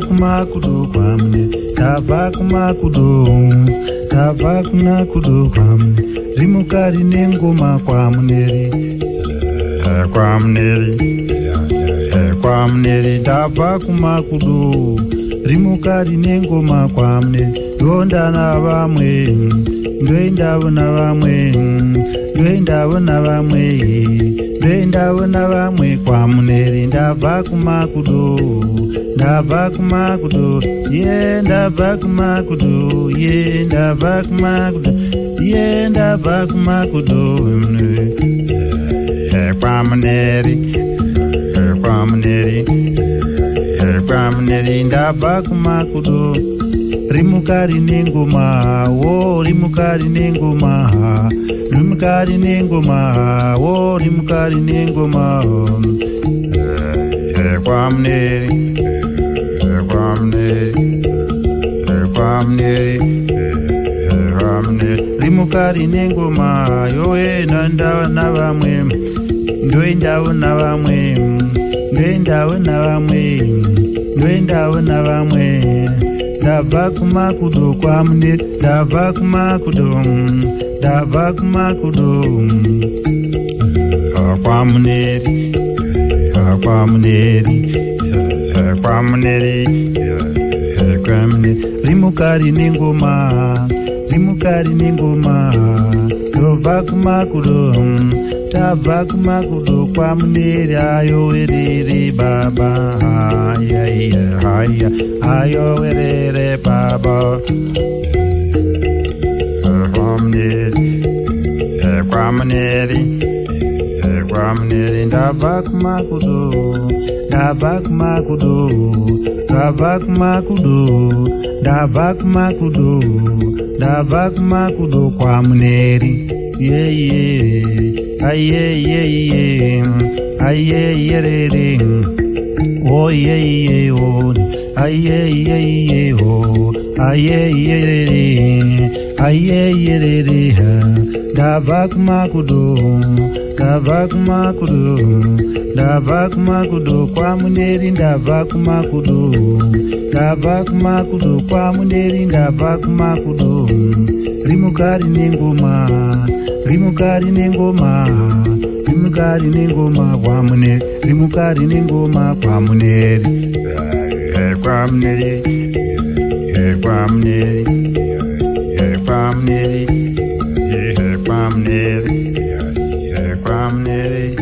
kumakudo kwamune ndabva kumakudo ndabva kuna kudo kwamune rimukari nengoma kwamuneri. Eh, kwamuneri. Eh, kwamuneri ndabva kumakudo rimukari nengoma kwamuneri. Ndonda navamwe ndoendavo navamwe ndoendavo navamwe ndoendavo navamwe kwamuneri ndabva kumakudo ndabva kumakudo ye ndabva kumakudo ye ndabva kumakudo ye ndabva kumakudo Eh, kwamuneri Eh, kwamuneri Eh, kwamuneri ndabva kumakudo rimukari nengoma wo rimukari nengoma rimukari nengoma wo rimukari nengoma. Eh, kwamuneri Eh, kwamuneri eh, eh, eh, rimukari nengoma yowe nandava navamwe ndoendawo navamwe ndoendawo navamwe ndoendawo navamwe Davakuma makudo kwamne davakuma makudo davakuma makudo kwamne kwamne kwamne kwamne rimukari ningoma rimukari ningoma davak makudo tabva kumakudo kwamuneri ayowerere baba ayaya haya ayowerere baba kwamuneri kwamuneri kwamuneri ndabva kumakudo ndabva kumakudo ndabva kumakudo ndabva kumakudo kumakudo kwamuneri aye ye ye aye ye re re. O ye ye o. Aye ye ye o. Aye ye re re. Aye ye re re. Ha davak makudo davak makudo ndabva kumakudo kwamuneri ndabva kumakudo ndabva kumakudo kwamuneri ndabva kumakudo rimukari nengoma rimukari nengoma rimukari nengoma kwamuneri rimukari nengoma kwamuneri Eh, kwamuneri Eh, kwamuneri Eh, kwamuneri Eh, kwamuneri Eh, kwamuneri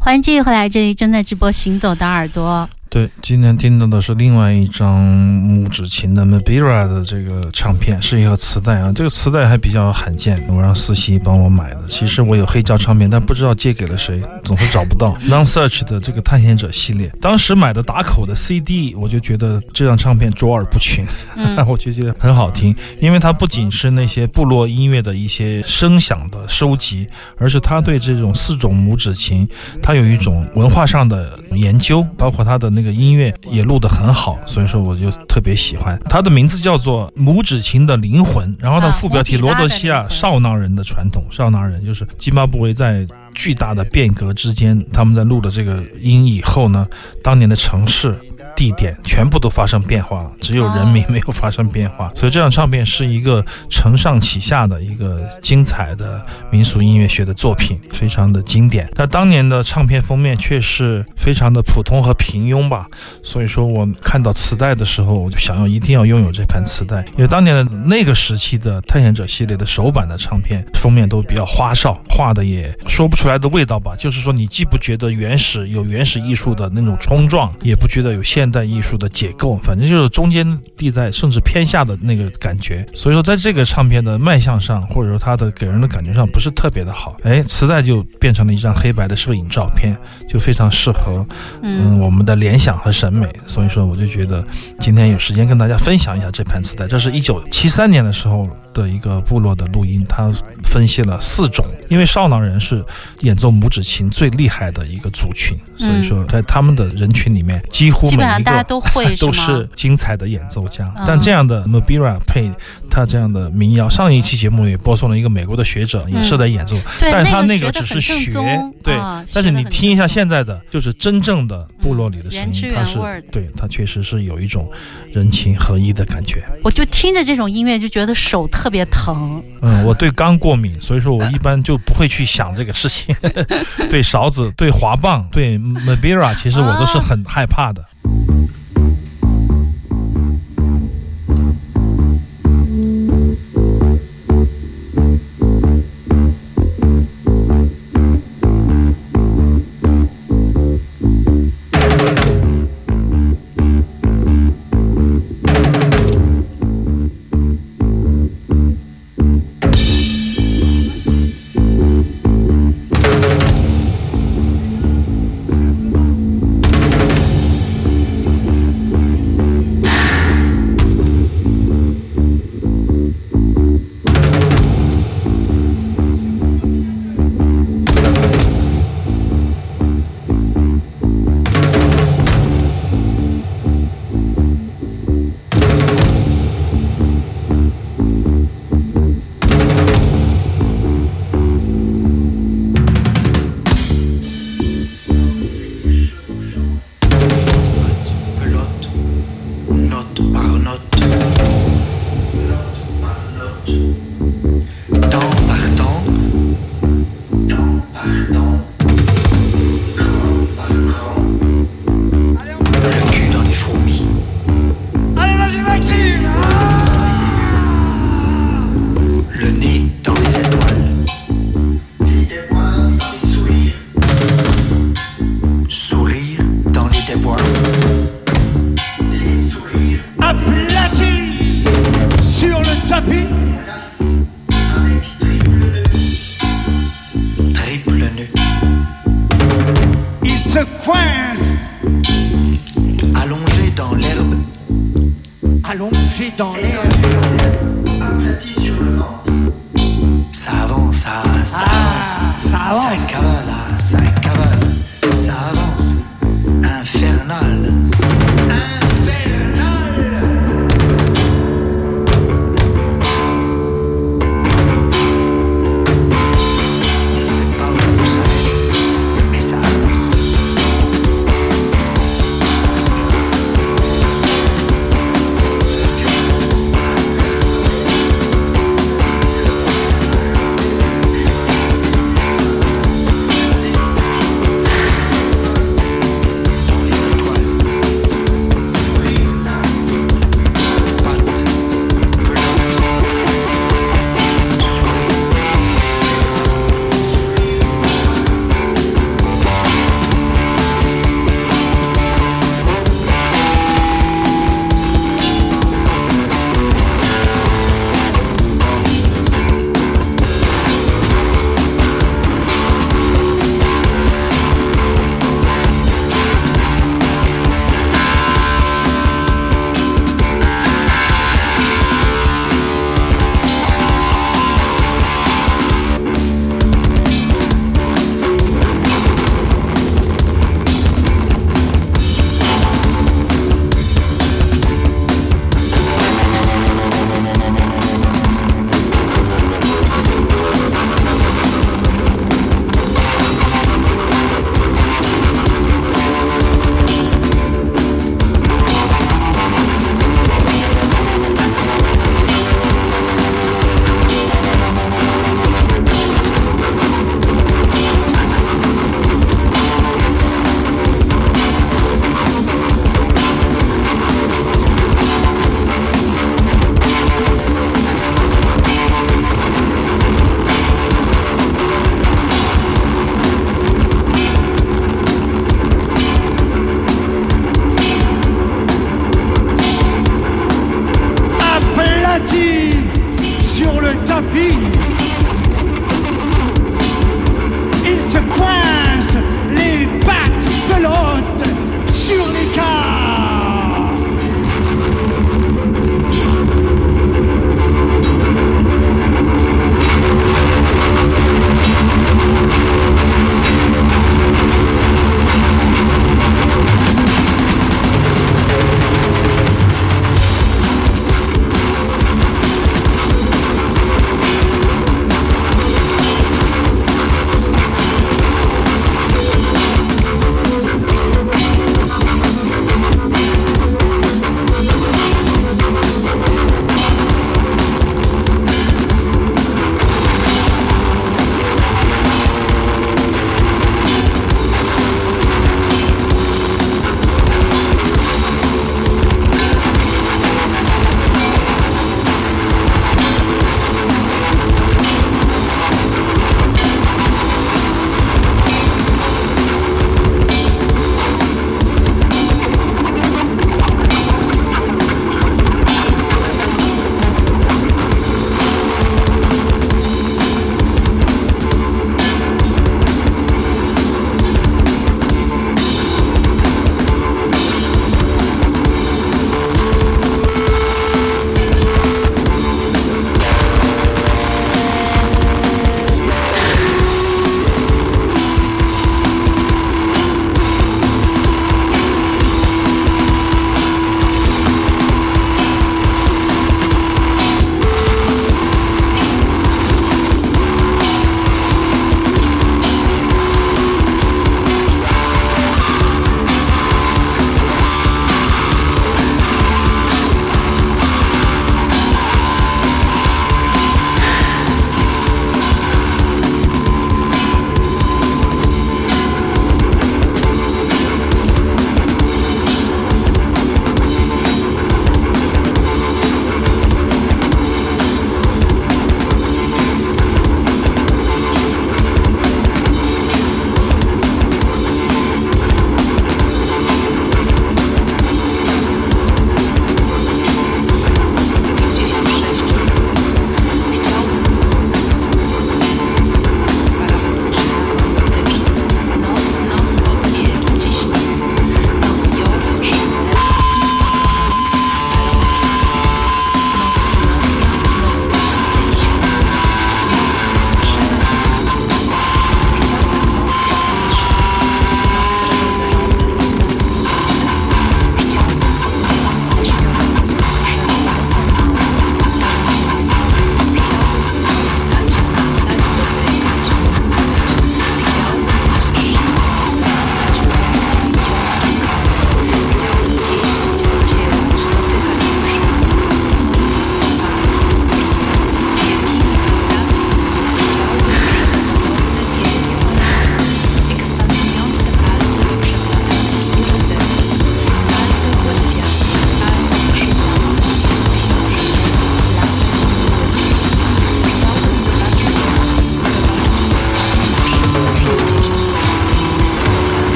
欢迎继续回来，这里正在直播《行走的耳朵》。对，今天听到的是另外一张拇指琴的 Mabira 的这个唱片，是一个磁带啊。这个磁带还比较罕见，我让思琪帮我买的。其实我有黑胶唱片，但不知道借给了谁，总是找不到。Non Search 的这个探险者系列，当时买的打口的 CD，我就觉得这张唱片卓尔不群，我就觉得很好听，因为它不仅是那些部落音乐的一些声响的收集，而是他对这种四种拇指琴，它有一种文化上的研究，包括它的那个音乐也录得很好，所以说我就特别喜欢。它的名字叫做《拇指琴的灵魂》，然后它副标题啊罗德西亚少囊人的传统，少囊人就是津巴布韦在。巨大的变革之间，他们在录了这个音以后呢，当年的城市、地点全部都发生变化了，只有人民没有发生变化。所以这张唱片是一个承上启下的一个精彩的民俗音乐学的作品，非常的经典。但当年的唱片封面却是非常的普通和平庸吧，所以说我看到磁带的时候，我就想要一定要拥有这盘磁带，因为当年的那个时期的探险者系列的首版的唱片封面都比较花哨，画的也说不出来的味道吧。就是说，你既不觉得原始有原始艺术的那种冲撞，也不觉得有现代艺术的解构，反正就是中间地带，甚至偏下的那个感觉。所以说，在这个唱片的卖相上，或者说它的给人的感觉上，不是特别的好。哎，磁带就变成了一张黑白的摄影照片，就非常适合嗯我们的联想和审美。所以说，我就觉得今天有时间跟大家分享一下这盘磁带。这是一九七三年的时候的一个部落的录音，他分析了四种，因为少囊人是演奏拇指琴最厉害的一个族群，所以说在他们的人群里面，几乎每一样，大家都会 都吗？是精彩的演奏家。嗯但这样的 Mabira 配他这样的民谣，上一期节目也播送了一个美国的学者，也是在演奏，对，但是他那个只是学学，对。啊但是你听一下现在的，就是真正的部落里的声音，它是对它确实是有一种人情合一的感觉。我就听着这种音乐就觉得手特别疼。嗯，我对钢过敏，所以说我一般就不会去想这个事情。对勺子、对滑棒、对 Mabira，其实我都是很害怕的。Mm-hmm.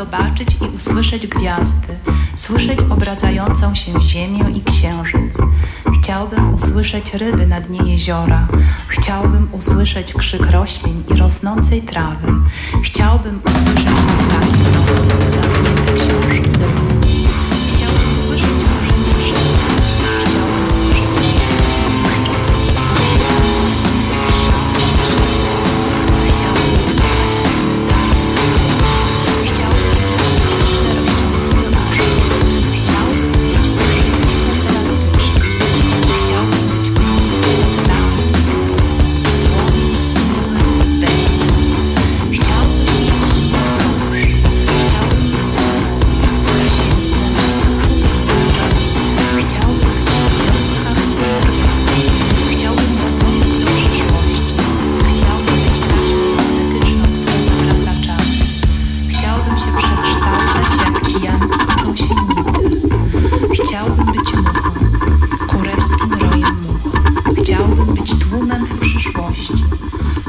Zobaczyć i usłyszeć gwiazdy, słyszeć obracającą się ziemię i księżyc. Chciałbym usłyszeć ryby na dnie jeziora. Chciałbym usłyszeć krzyk roślin i rosnącej trawy. Chciałbym usłyszeć pustaki zamknięte książki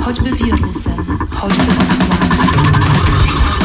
choćby wirusem, choćby otchłanią.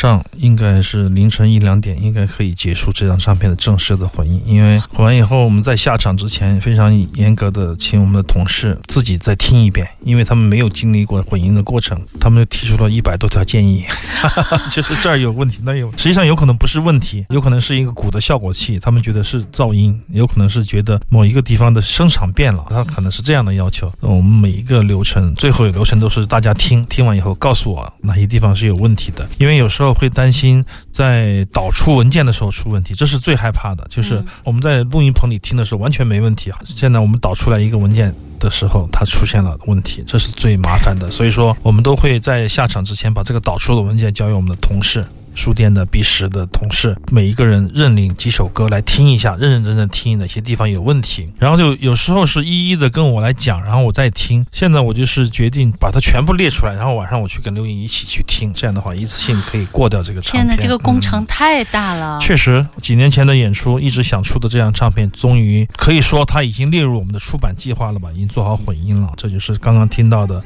上应该是凌晨一两点，应该可以结束这张唱片的正式的混音。因为混完以后，我们在下场之前非常严格的请我们的同事自己再听一遍，因为他们没有经历过混音的过程，他们就提出了一百多条建议，就是这儿有问题，那有，实际上有可能不是问题，有可能是一个鼓的效果器，他们觉得是噪音，有可能是觉得某一个地方的声场变了，他可能是这样的要求。我们每一个流程，最后有流程都是大家听听完以后告诉我哪些地方是有问题的，因为有时候会担心在导出文件的时候出问题，这是最害怕的。就是嗯我们在录音棚里听的时候完全没问题，现在我们导出来一个文件。的时候，它出现了问题，这是最麻烦的。所以说，我们都会在下场之前把这个导出的文件交给我们的同事，书店的 B 十的同事，每一个人认领几首歌来听一下，认认真真听哪些地方有问题，然后就有时候是一一的跟我来讲，然后我再听。现在我就是决定把它全部列出来，然后晚上我去跟刘颖一起去听，这样的话一次性可以过掉这个唱片。天哪，这个工程太大了。确实，几年前的演出一直想出的这张唱片，终于可以说它已经列入我们的出版计划了吧？已经做好混音了。这就是刚刚听到的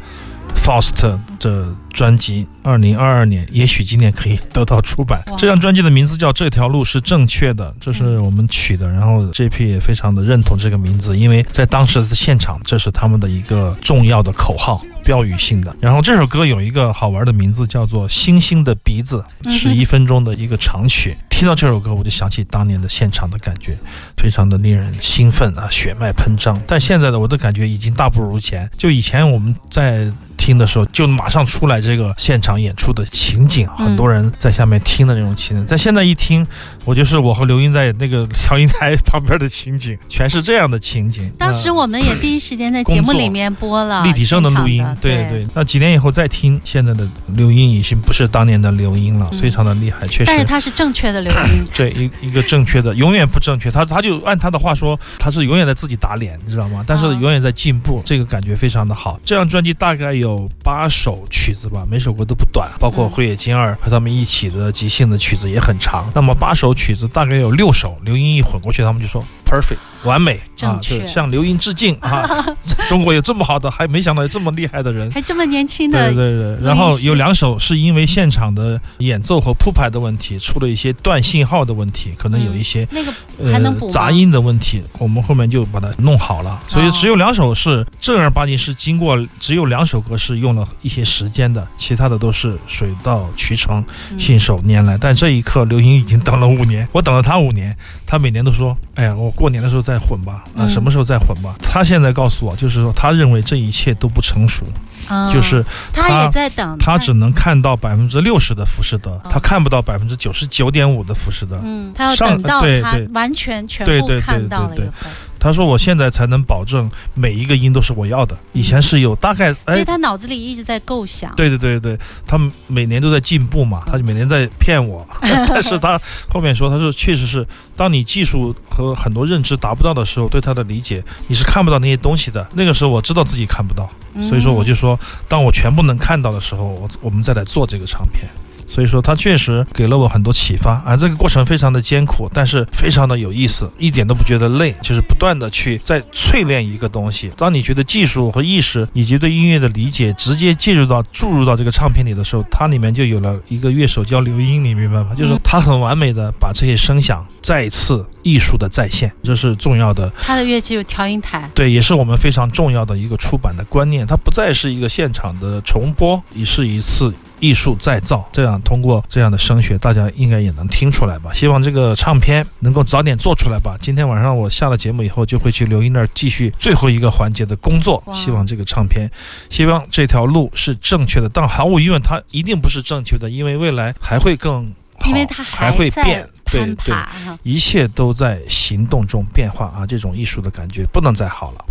Faust 的专辑，二零二二年，也许今年可以得到出版。这张专辑的名字叫《这条路是正确的》，这是我们取的。然后 JP 也非常的认同这个名字，因为在当时的现场，这是他们的一个重要的口号。标语性的，然后这首歌有一个好玩的名字，叫做《星星的鼻子》，是一分钟的一个长曲。听到这首歌，我就想起当年的现场的感觉，非常的令人兴奋啊，血脉喷张。但现在的我的感觉已经大不如前。就以前我们在听的时候，就马上出来这个现场演出的情景，嗯很多人在下面听的那种情景。但现在一听，我就是我和刘英在那个调音台旁边的情景，全是这样的情景。当时呃我们也第一时间在节目里面播了立体声的录音，对对对。那几年以后再听，现在的刘英已经不是当年的刘英了，嗯非常的厉害，确实。但是他是正确的刘英。对一一个正确的，永远不正确。他他就按他的话说，他是永远在自己打脸，你知道吗？但是啊永远在进步，这个感觉非常的好。这张专辑大概有八首曲子吧，每首歌都不短，包括嗯灰野金二和他们一起的即兴的曲子也很长。那么八首曲子大概有六首，刘英一混过去，他们就说 perfect。完美啊，正确对，向刘英致敬啊！中国有这么好的，还没想到有这么厉害的人。还这么年轻的对对对，然后有两首是因为现场的演奏和铺排的问题，出了一些断信号的问题，可能有一些、那个还能补呃杂音的问题，我们后面就把它弄好了。所以只有两首是正儿八经是经过，只有两首歌是用了一些时间的，其他的都是水到渠成、嗯信手拈来。但这一刻，刘英已经等了五年，我等了他五年，他每年都说：“哎呀，我过年的时候再混吧，啊，嗯什么时候再混吧。”他现在告诉我，就是说他认为这一切都不成熟，啊就是他他也在等，他只能看到百分之六十的浮士德，哦。他看不到百分之九十九点五的浮士德。嗯，他要上等到他完全全部看到了对对。以后，他说：“我现在才能保证每一个音都是我要的，以前是有大概哎。”所以他脑子里一直在构想。对对对对，他每年都在进步嘛，他就每年在骗我，但是他后面说，他说确实是，当你技术和很多认知达不到的时候，对他的理解你是看不到那些东西的。那个时候我知道自己看不到，嗯所以说我就说，当我全部能看到的时候，我我们再来做这个唱片。所以说，它确实给了我很多启发啊！这个过程非常的艰苦，但是非常的有意思，一点都不觉得累，就是不断的去在淬炼一个东西。当你觉得技术和意识以及对音乐的理解直接介入到注入到这个唱片里的时候，它里面就有了一个乐手叫刘英，你明白吗？就是他很完美的把这些声响再次艺术的再现，这是重要的他的乐器有调音台，对，也是我们非常重要的一个出版的观念，它不再是一个现场的重播，也是一次艺术再造。这样通过这样的声学，大家应该也能听出来吧？希望这个唱片能够早点做出来吧。今天晚上我下了节目以后，就会去刘英那儿继续最后一个环节的工作。希望这个唱片，希望这条路是正确的，但毫无疑问，它一定不是正确的，因为未来还会更好，因为它还会变。对对一切都在行动中变化啊！这种艺术的感觉不能再好了。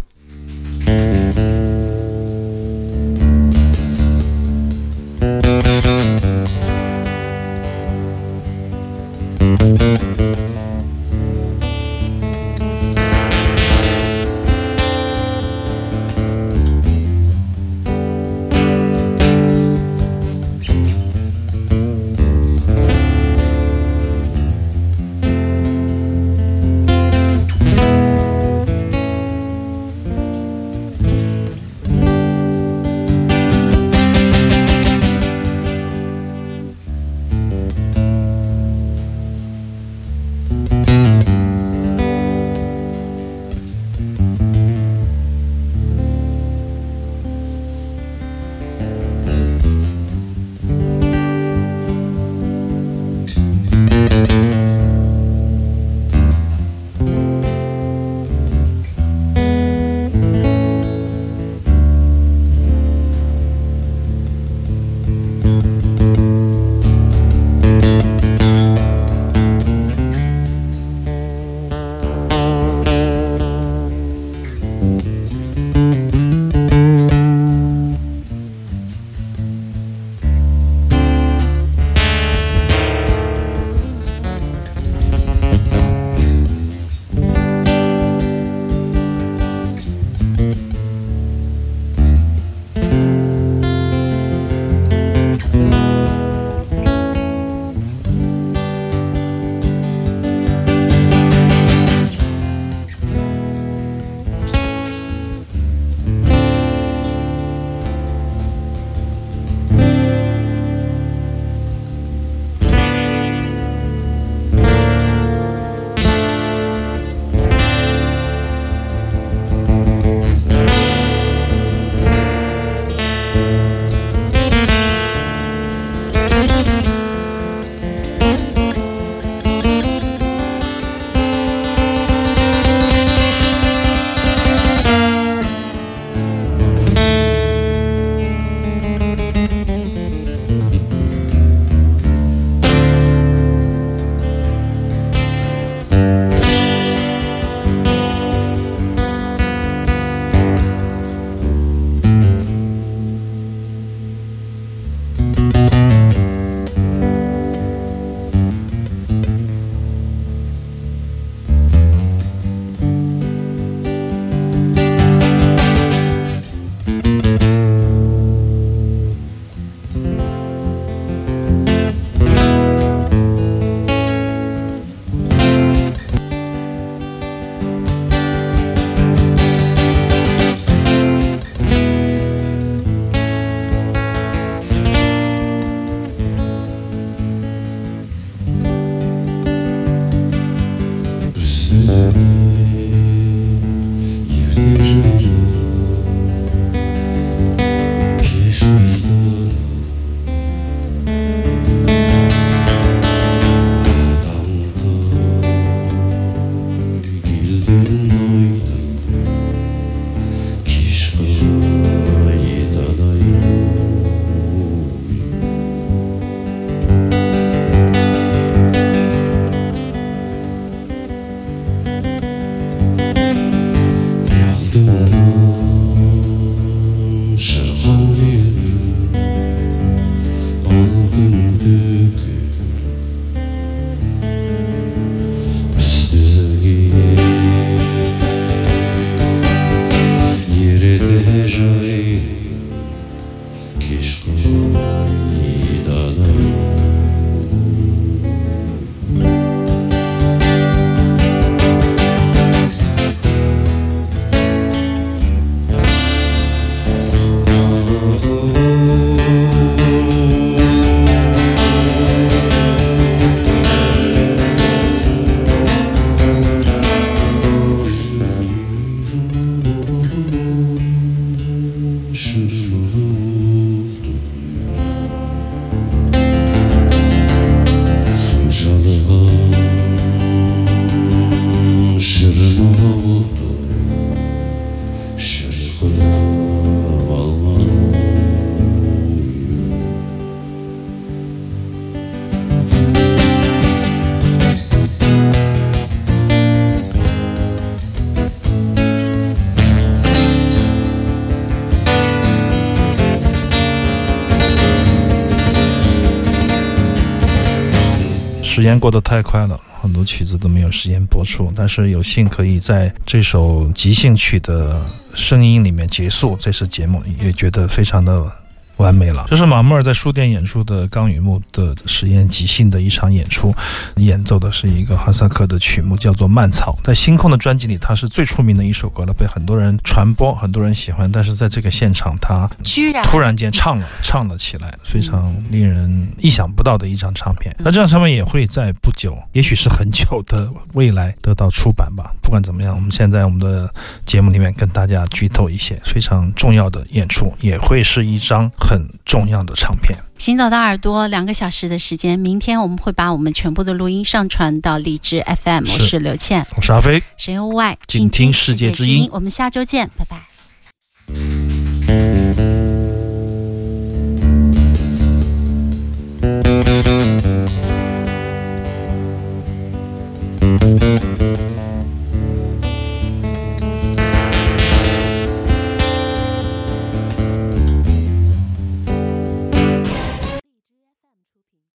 时间过得太快了，很多曲子都没有时间播出，但是有幸可以在这首即兴曲的声音里面结束这次节目，也觉得非常的完美了。这是马穆尔在书店演出的钢与木的实验即兴的一场演出，演奏的是一个哈萨克的曲目，叫做《蔓草》。在星空的专辑里，它是最出名的一首歌了，被很多人传播，很多人喜欢。但是在这个现场，他居然突然间唱了唱了起来，非常令人意想不到的一张唱片。那这张唱片也会在不久，也许是很久的未来得到出版吧。不管怎么样，我们现在我们的节目里面跟大家剧透一些非常重要的演出，也会是一张很重要的唱片。行走的耳朵两个小时的时间，明天我们会把我们全部的录音上传到荔枝 FM。我是是刘倩，我是阿飞，神游外，静听世界之音我们下周见，拜拜。